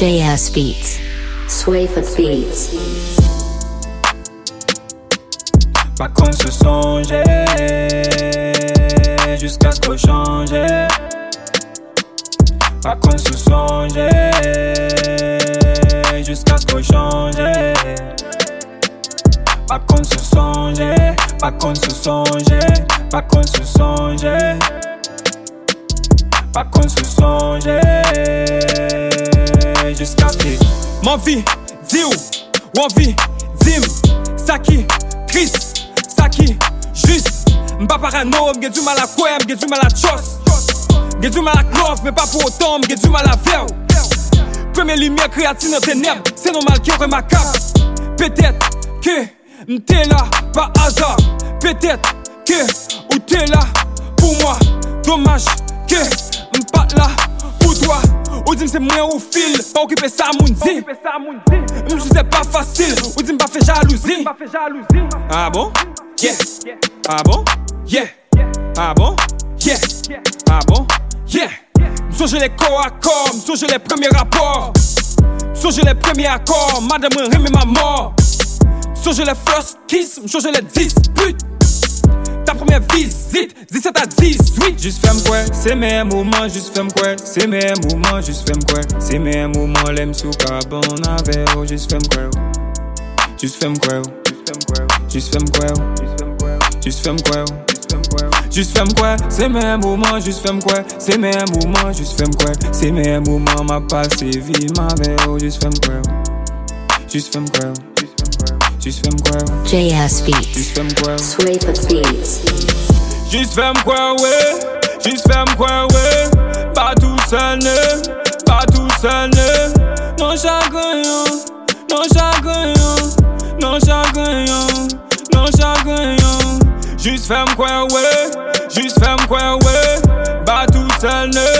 JS Beats. Swayford Beats. Pas qu'on se songeait jusqu'à ce qu'on changeait. Pas qu'on se songeait jusqu'à ce qu'on changeait. Pas qu'on se songeait, pas qu'on se songeait, pas qu'on se songeait. Jusqu'à ce que. M'en vie, dis où, ou envie, dim, Saki, Chris, Saki, juste. M'pas parano, m'gè du mal à quoi, m'gè du mal à du mal à mais pas pour autant, m'gè du mal à faire. Première lumière créative dans ténèbres, c'est normal qu'il cape. Peut-être que m't'es là par hasard. Peut-être que ou t'es là pour moi. Dommage que Ou dis c'est moi au fil, pas occuper ça moun dit. M'jou c'est pas facile, ou dis m'pas fait jalousie. Ah bon? Yeah. Ah bon? Yeah. Ah bon? Yeah. Ah bon? Yeah. Corps, m'songe les premiers rapports. M'songe les premiers accords, madame remet ma mort. M'songe les first kiss, m'songe les disputes. Ta première visite, 17 à 18. Juste femme quoi, c'est mes moments, juste femme quoi, c'est mes moments, juste femme quoi, c'est mes moments, l'aime sous carbone avec oh, juste femme quoi, juste femme quoi, juste femme quoi, juste femme quoi, juste femme quoi, c'est mes moments, juste femme quoi, c'est mes moments, juste femme quoi, c'est mes moments, ma passé vie, ma oh, juste femme quoi, juste femme quoi, juste femme quoi, JS Beats. juste femme quoi. Swayford Beats. Juste fais quoi, ouais. Juste fais quoi, ouais. Pas tout seul, ne. Pas tout seul, ne. Non, chacun. Non, chacun. Non, chacun. Non, chacun. Juste fais quoi, ouais. Juste fais ouais. Tout seul, ne. Pas tout seul, ne.